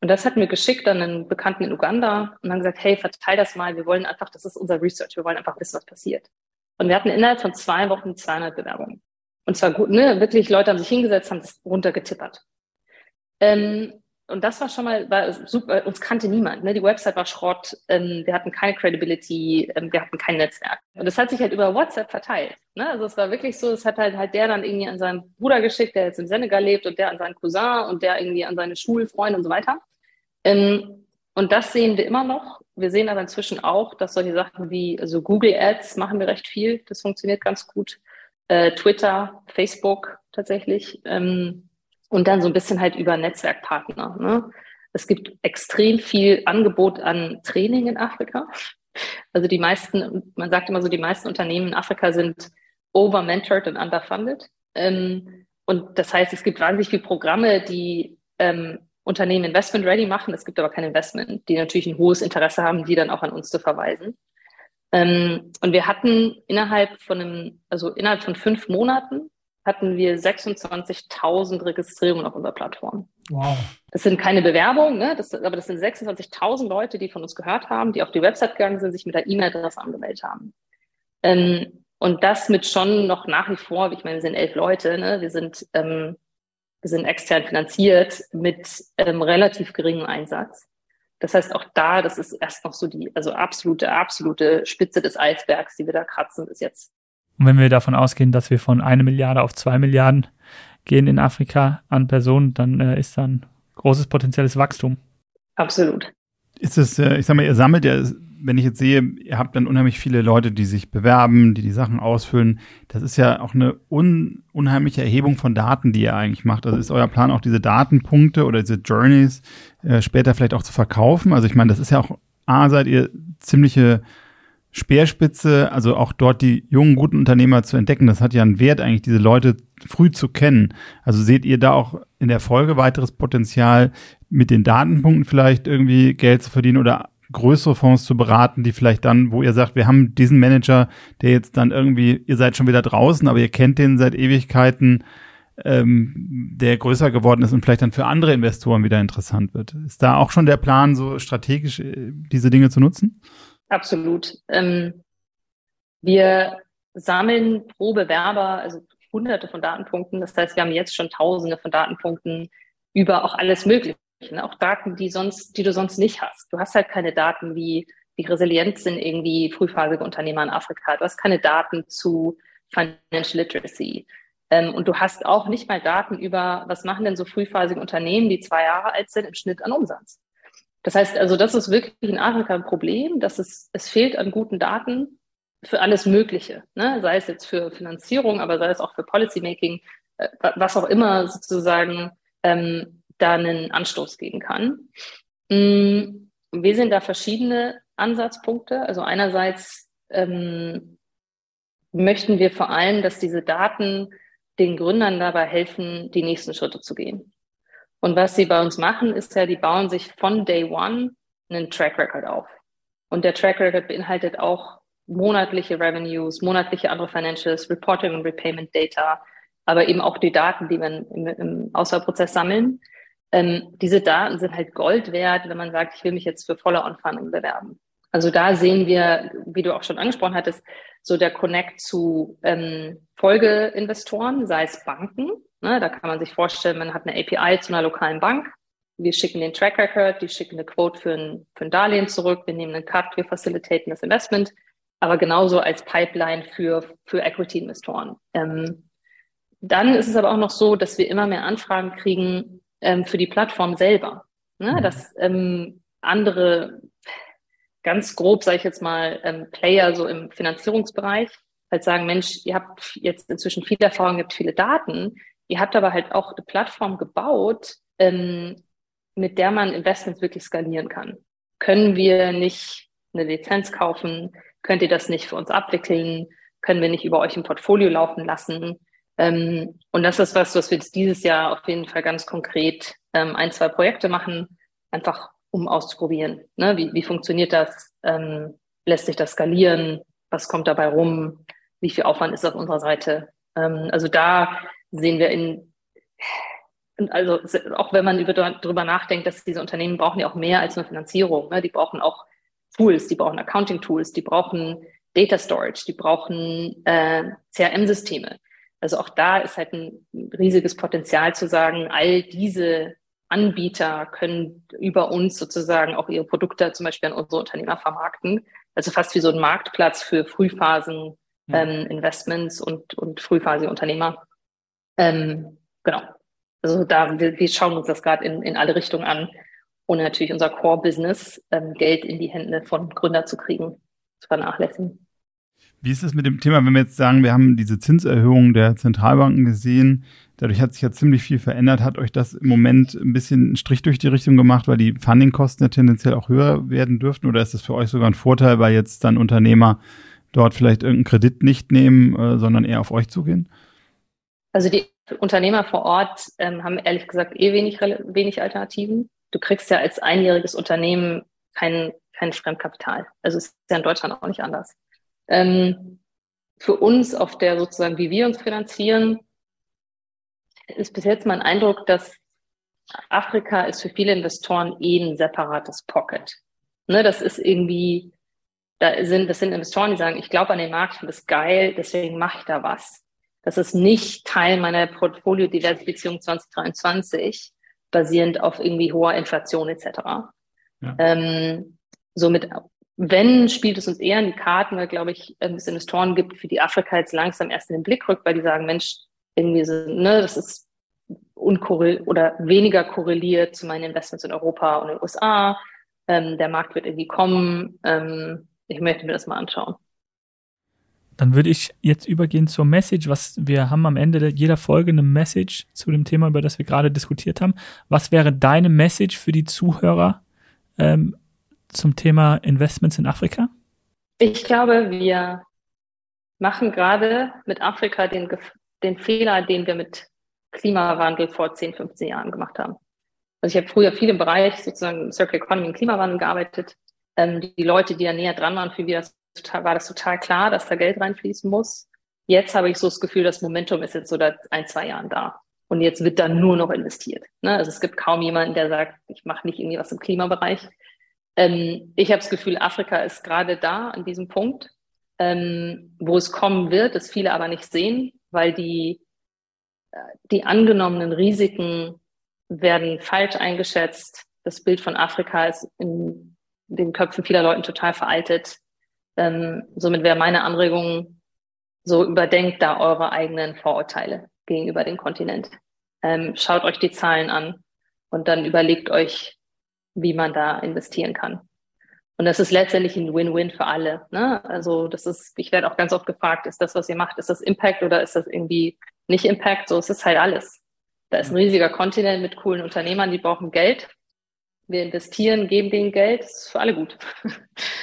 C: Und das hatten wir geschickt an einen Bekannten in Uganda und haben gesagt, hey, verteil das mal, wir wollen einfach, das ist unser Research, wir wollen einfach wissen, was passiert. Und wir hatten innerhalb von zwei Wochen 200 Bewerbungen. Und zwar gut, ne, wirklich Leute haben sich hingesetzt, haben das runtergetippert. Ähm, und das war schon mal, war super, uns kannte niemand. Ne? Die Website war Schrott, ähm, wir hatten keine Credibility, ähm, wir hatten kein Netzwerk. Und das hat sich halt über WhatsApp verteilt. Ne? Also es war wirklich so, es hat halt, halt der dann irgendwie an seinen Bruder geschickt, der jetzt im Senegal lebt und der an seinen Cousin und der irgendwie an seine Schulfreunde und so weiter. Ähm, und das sehen wir immer noch. Wir sehen aber inzwischen auch, dass solche Sachen wie, also Google Ads machen wir recht viel. Das funktioniert ganz gut. Äh, Twitter, Facebook tatsächlich. Ähm, und dann so ein bisschen halt über Netzwerkpartner. Ne? Es gibt extrem viel Angebot an Training in Afrika. Also die meisten, man sagt immer so, die meisten Unternehmen in Afrika sind overmentored und underfunded. Ähm, und das heißt, es gibt wahnsinnig viele Programme, die ähm, Unternehmen Investment ready machen. Es gibt aber kein Investment, die natürlich ein hohes Interesse haben, die dann auch an uns zu verweisen. Ähm, und wir hatten innerhalb von einem, also innerhalb von fünf Monaten hatten wir 26.000 Registrierungen auf unserer Plattform. Wow. Das sind keine Bewerbungen, ne? das, aber das sind 26.000 Leute, die von uns gehört haben, die auf die Website gegangen sind, sich mit der E-Mail-Adresse angemeldet haben. Ähm, und das mit schon noch nach wie vor, ich meine, wir sind elf Leute, ne? wir, sind, ähm, wir sind extern finanziert mit ähm, relativ geringem Einsatz. Das heißt, auch da, das ist erst noch so die, also absolute, absolute Spitze des Eisbergs, die wir da kratzen bis jetzt.
A: Und wenn wir davon ausgehen, dass wir von eine Milliarde auf zwei Milliarden gehen in Afrika an Personen, dann äh, ist dann großes potenzielles Wachstum.
C: Absolut.
B: Ist es, äh, ich sag mal, ihr sammelt ja, wenn ich jetzt sehe, ihr habt dann unheimlich viele Leute, die sich bewerben, die die Sachen ausfüllen. Das ist ja auch eine un, unheimliche Erhebung von Daten, die ihr eigentlich macht. Also ist euer Plan auch diese Datenpunkte oder diese Journeys äh, später vielleicht auch zu verkaufen? Also ich meine, das ist ja auch, A, seid ihr ziemliche Speerspitze, also auch dort die jungen, guten Unternehmer zu entdecken. Das hat ja einen Wert eigentlich, diese Leute früh zu kennen. Also seht ihr da auch in der Folge weiteres Potenzial, mit den Datenpunkten vielleicht irgendwie Geld zu verdienen oder größere Fonds zu beraten, die vielleicht dann, wo ihr sagt, wir haben diesen Manager, der jetzt dann irgendwie, ihr seid schon wieder draußen, aber ihr kennt den seit Ewigkeiten, ähm, der größer geworden ist und vielleicht dann für andere Investoren wieder interessant wird. Ist da auch schon der Plan, so strategisch äh, diese Dinge zu nutzen?
C: Absolut. Ähm, wir sammeln pro Bewerber, also hunderte von Datenpunkten. Das heißt, wir haben jetzt schon tausende von Datenpunkten über auch alles Mögliche. Ne? Auch Daten, die sonst, die du sonst nicht hast. Du hast halt keine Daten wie, wie resilient sind irgendwie frühphasige Unternehmer in Afrika. Du hast keine Daten zu Financial Literacy. Ähm, und du hast auch nicht mal Daten über, was machen denn so frühphasige Unternehmen, die zwei Jahre alt sind, im Schnitt an Umsatz. Das heißt also, das ist wirklich in Afrika ein Problem, dass es, es fehlt an guten Daten für alles Mögliche, ne? sei es jetzt für Finanzierung, aber sei es auch für Policymaking, äh, was auch immer sozusagen ähm, da einen Anstoß geben kann. Mm, wir sehen da verschiedene Ansatzpunkte. Also einerseits ähm, möchten wir vor allem, dass diese Daten den Gründern dabei helfen, die nächsten Schritte zu gehen. Und was sie bei uns machen, ist ja, die bauen sich von Day One einen Track Record auf. Und der Track Record beinhaltet auch monatliche Revenues, monatliche andere Financials, Reporting und Repayment Data, aber eben auch die Daten, die wir im, im Auswahlprozess sammeln. Ähm, diese Daten sind halt Gold wert, wenn man sagt, ich will mich jetzt für Follow-on-Funding bewerben. Also da sehen wir, wie du auch schon angesprochen hattest, so der Connect zu ähm, Folgeinvestoren, sei es Banken, Ne, da kann man sich vorstellen, man hat eine API zu einer lokalen Bank. Wir schicken den Track Record, die schicken eine Quote für ein, für ein Darlehen zurück, wir nehmen einen Cut, wir facilitaten das Investment, aber genauso als Pipeline für, für Equity-Investoren. Ähm, dann ist es aber auch noch so, dass wir immer mehr Anfragen kriegen ähm, für die Plattform selber. Ne? Mhm. Dass ähm, andere, ganz grob sage ich jetzt mal, ähm, Player so im Finanzierungsbereich halt sagen, Mensch, ihr habt jetzt inzwischen viel Erfahrung, ihr habt viele Daten, Ihr habt aber halt auch eine Plattform gebaut, ähm, mit der man Investments wirklich skalieren kann. Können wir nicht eine Lizenz kaufen? Könnt ihr das nicht für uns abwickeln? Können wir nicht über euch ein Portfolio laufen lassen? Ähm, und das ist was, was wir jetzt dieses Jahr auf jeden Fall ganz konkret ähm, ein, zwei Projekte machen, einfach um auszuprobieren. Ne? Wie, wie funktioniert das? Ähm, lässt sich das skalieren? Was kommt dabei rum? Wie viel Aufwand ist auf unserer Seite? Ähm, also da sehen wir in, also auch wenn man über, darüber nachdenkt, dass diese Unternehmen brauchen ja auch mehr als nur Finanzierung. Ne? Die brauchen auch Tools, die brauchen Accounting-Tools, die brauchen Data Storage, die brauchen äh, CRM-Systeme. Also auch da ist halt ein riesiges Potenzial zu sagen, all diese Anbieter können über uns sozusagen auch ihre Produkte zum Beispiel an unsere Unternehmer vermarkten. Also fast wie so ein Marktplatz für Frühphasen ähm, Investments und, und frühphasige Unternehmer. Ähm, genau. Also da, wir, wir schauen uns das gerade in, in alle Richtungen an und natürlich unser Core-Business, ähm, Geld in die Hände von Gründern zu kriegen, zu vernachlässigen.
B: Wie ist es mit dem Thema, wenn wir jetzt sagen, wir haben diese Zinserhöhung der Zentralbanken gesehen, dadurch hat sich ja ziemlich viel verändert. Hat euch das im Moment ein bisschen einen Strich durch die Richtung gemacht, weil die Fundingkosten ja tendenziell auch höher werden dürften? Oder ist das für euch sogar ein Vorteil, weil jetzt dann Unternehmer dort vielleicht irgendeinen Kredit nicht nehmen, äh, sondern eher auf euch zugehen?
C: Also die Unternehmer vor Ort ähm, haben ehrlich gesagt eh wenig, wenig Alternativen. Du kriegst ja als einjähriges Unternehmen kein, kein Fremdkapital. Also ist ja in Deutschland auch nicht anders. Ähm, für uns auf der sozusagen, wie wir uns finanzieren, ist bis jetzt mein Eindruck, dass Afrika ist für viele Investoren eh ein separates Pocket. Ne, das ist irgendwie, da sind, das sind Investoren, die sagen, ich glaube an den Markt, ich finde das geil, deswegen mache ich da was. Das ist nicht Teil meiner Portfolio-Diversifizierung 2023, basierend auf irgendwie hoher Inflation etc. Ja. Ähm, somit, wenn, spielt es uns eher in die Karten, weil, glaube ich, es Investoren gibt, für die Afrika jetzt langsam erst in den Blick rückt, weil die sagen, Mensch, irgendwie so, ne, das ist unkorreliert oder weniger korreliert zu meinen Investments in Europa und in den USA. Ähm, der Markt wird irgendwie kommen. Ähm, ich möchte mir das mal anschauen.
A: Dann würde ich jetzt übergehen zur Message. Was wir haben am Ende jeder Folge eine Message zu dem Thema, über das wir gerade diskutiert haben. Was wäre deine Message für die Zuhörer ähm, zum Thema Investments in Afrika?
C: Ich glaube, wir machen gerade mit Afrika den, den Fehler, den wir mit Klimawandel vor 10, 15 Jahren gemacht haben. Also ich habe früher viel im Bereich sozusagen Circular Economy und Klimawandel gearbeitet. Ähm, die Leute, die da näher dran waren, für die das total, war das total klar, dass da Geld reinfließen muss. Jetzt habe ich so das Gefühl, das Momentum ist jetzt so seit ein, zwei Jahren da. Und jetzt wird dann nur noch investiert. Ne? Also es gibt kaum jemanden, der sagt, ich mache nicht irgendwie was im Klimabereich. Ähm, ich habe das Gefühl, Afrika ist gerade da an diesem Punkt, ähm, wo es kommen wird, das viele aber nicht sehen, weil die, äh, die angenommenen Risiken werden falsch eingeschätzt. Das Bild von Afrika ist in den Köpfen vieler Leuten total veraltet. Ähm, somit wäre meine Anregung, so überdenkt da eure eigenen Vorurteile gegenüber dem Kontinent. Ähm, schaut euch die Zahlen an und dann überlegt euch, wie man da investieren kann. Und das ist letztendlich ein Win-Win für alle. Ne? Also das ist, ich werde auch ganz oft gefragt, ist das, was ihr macht, ist das Impact oder ist das irgendwie nicht Impact? So, es ist halt alles. Da ist ein riesiger Kontinent mit coolen Unternehmern, die brauchen Geld. Wir investieren, geben denen Geld, das ist für alle gut.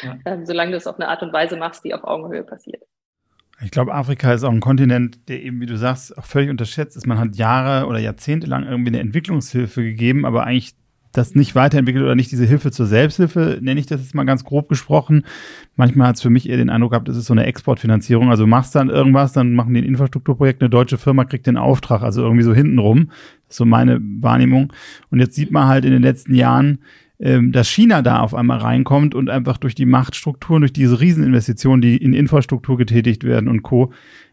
C: Ja. Ähm, solange du es auf eine Art und Weise machst, die auf Augenhöhe passiert.
B: Ich glaube, Afrika ist auch ein Kontinent, der eben, wie du sagst, auch völlig unterschätzt ist. Man hat Jahre oder Jahrzehnte lang irgendwie eine Entwicklungshilfe gegeben, aber eigentlich das nicht weiterentwickelt oder nicht diese Hilfe zur Selbsthilfe, nenne ich das jetzt mal ganz grob gesprochen. Manchmal hat es für mich eher den Eindruck gehabt, es ist so eine Exportfinanzierung. Also machst dann irgendwas, dann machen die ein Infrastrukturprojekt, eine deutsche Firma kriegt den Auftrag, also irgendwie so hintenrum. Das ist so meine Wahrnehmung. Und jetzt sieht man halt in den letzten Jahren, ähm, dass China da auf einmal reinkommt und einfach durch die Machtstrukturen, durch diese Rieseninvestitionen, die in Infrastruktur getätigt werden und Co.,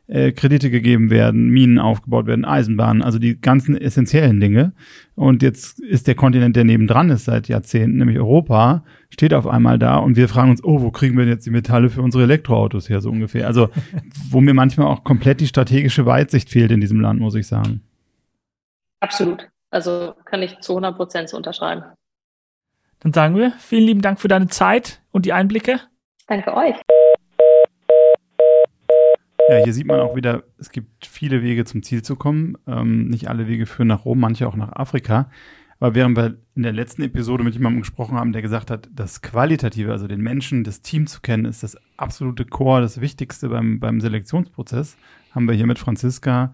B: äh, Kredite gegeben werden, Minen aufgebaut werden, Eisenbahnen, also die ganzen essentiellen Dinge. Und jetzt ist der Kontinent, der nebendran ist seit Jahrzehnten, nämlich Europa, steht auf einmal da und wir fragen uns, oh, wo kriegen wir denn jetzt die Metalle für unsere Elektroautos her, so ungefähr. Also, wo mir manchmal auch komplett die strategische Weitsicht fehlt in diesem Land, muss ich sagen.
C: Absolut. Also kann ich zu 100 Prozent unterschreiben.
A: Dann sagen wir, vielen lieben Dank für deine Zeit und die Einblicke.
C: Danke euch.
B: Ja, hier sieht man auch wieder, es gibt viele Wege zum Ziel zu kommen. Ähm, nicht alle Wege führen nach Rom, manche auch nach Afrika. Aber während wir in der letzten Episode mit jemandem gesprochen haben, der gesagt hat, das Qualitative, also den Menschen, das Team zu kennen, ist das absolute Core, das Wichtigste beim, beim Selektionsprozess, haben wir hier mit Franziska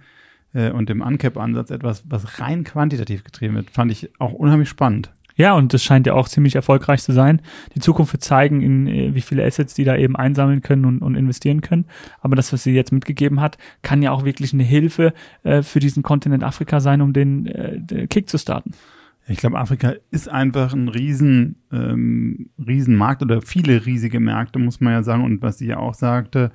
B: äh, und dem Uncap-Ansatz etwas, was rein quantitativ getrieben wird. Fand ich auch unheimlich spannend.
A: Ja, und das scheint ja auch ziemlich erfolgreich zu sein. Die Zukunft wird zeigen, in äh, wie viele Assets die da eben einsammeln können und, und investieren können. Aber das, was sie jetzt mitgegeben hat, kann ja auch wirklich eine Hilfe äh, für diesen Kontinent Afrika sein, um den äh, Kick zu starten.
B: Ich glaube, Afrika ist einfach ein riesen, ähm, riesen Markt oder viele riesige Märkte, muss man ja sagen. Und was sie ja auch sagte,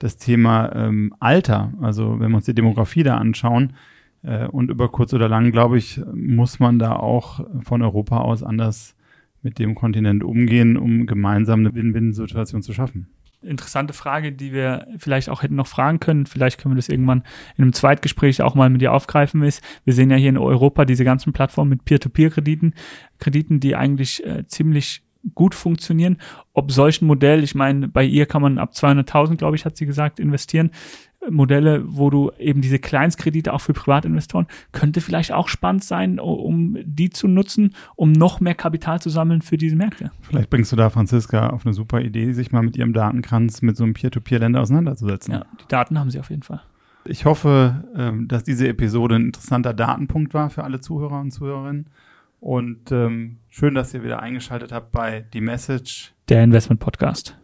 B: das Thema ähm, Alter, also wenn wir uns die Demografie da anschauen, und über kurz oder lang, glaube ich, muss man da auch von Europa aus anders mit dem Kontinent umgehen, um gemeinsam eine Win-Win-Situation zu schaffen.
A: Interessante Frage, die wir vielleicht auch hätten noch fragen können. Vielleicht können wir das irgendwann in einem Zweitgespräch auch mal mit dir aufgreifen. Ist, wir sehen ja hier in Europa diese ganzen Plattformen mit Peer-to-Peer-Krediten, Krediten, die eigentlich äh, ziemlich gut funktionieren. Ob solchen Modell, ich meine, bei ihr kann man ab 200.000, glaube ich, hat sie gesagt, investieren. Modelle, wo du eben diese Kleinstkredite auch für Privatinvestoren, könnte vielleicht auch spannend sein, um die zu nutzen, um noch mehr Kapital zu sammeln für diese Märkte.
B: Vielleicht bringst du da Franziska auf eine super Idee, sich mal mit ihrem Datenkranz mit so einem Peer-to-Peer-Länder auseinanderzusetzen. Ja,
A: die Daten haben sie auf jeden Fall.
B: Ich hoffe, ähm, dass diese Episode ein interessanter Datenpunkt war für alle Zuhörer und Zuhörerinnen. Und ähm, schön, dass ihr wieder eingeschaltet habt bei Die Message.
A: Der Investment Podcast.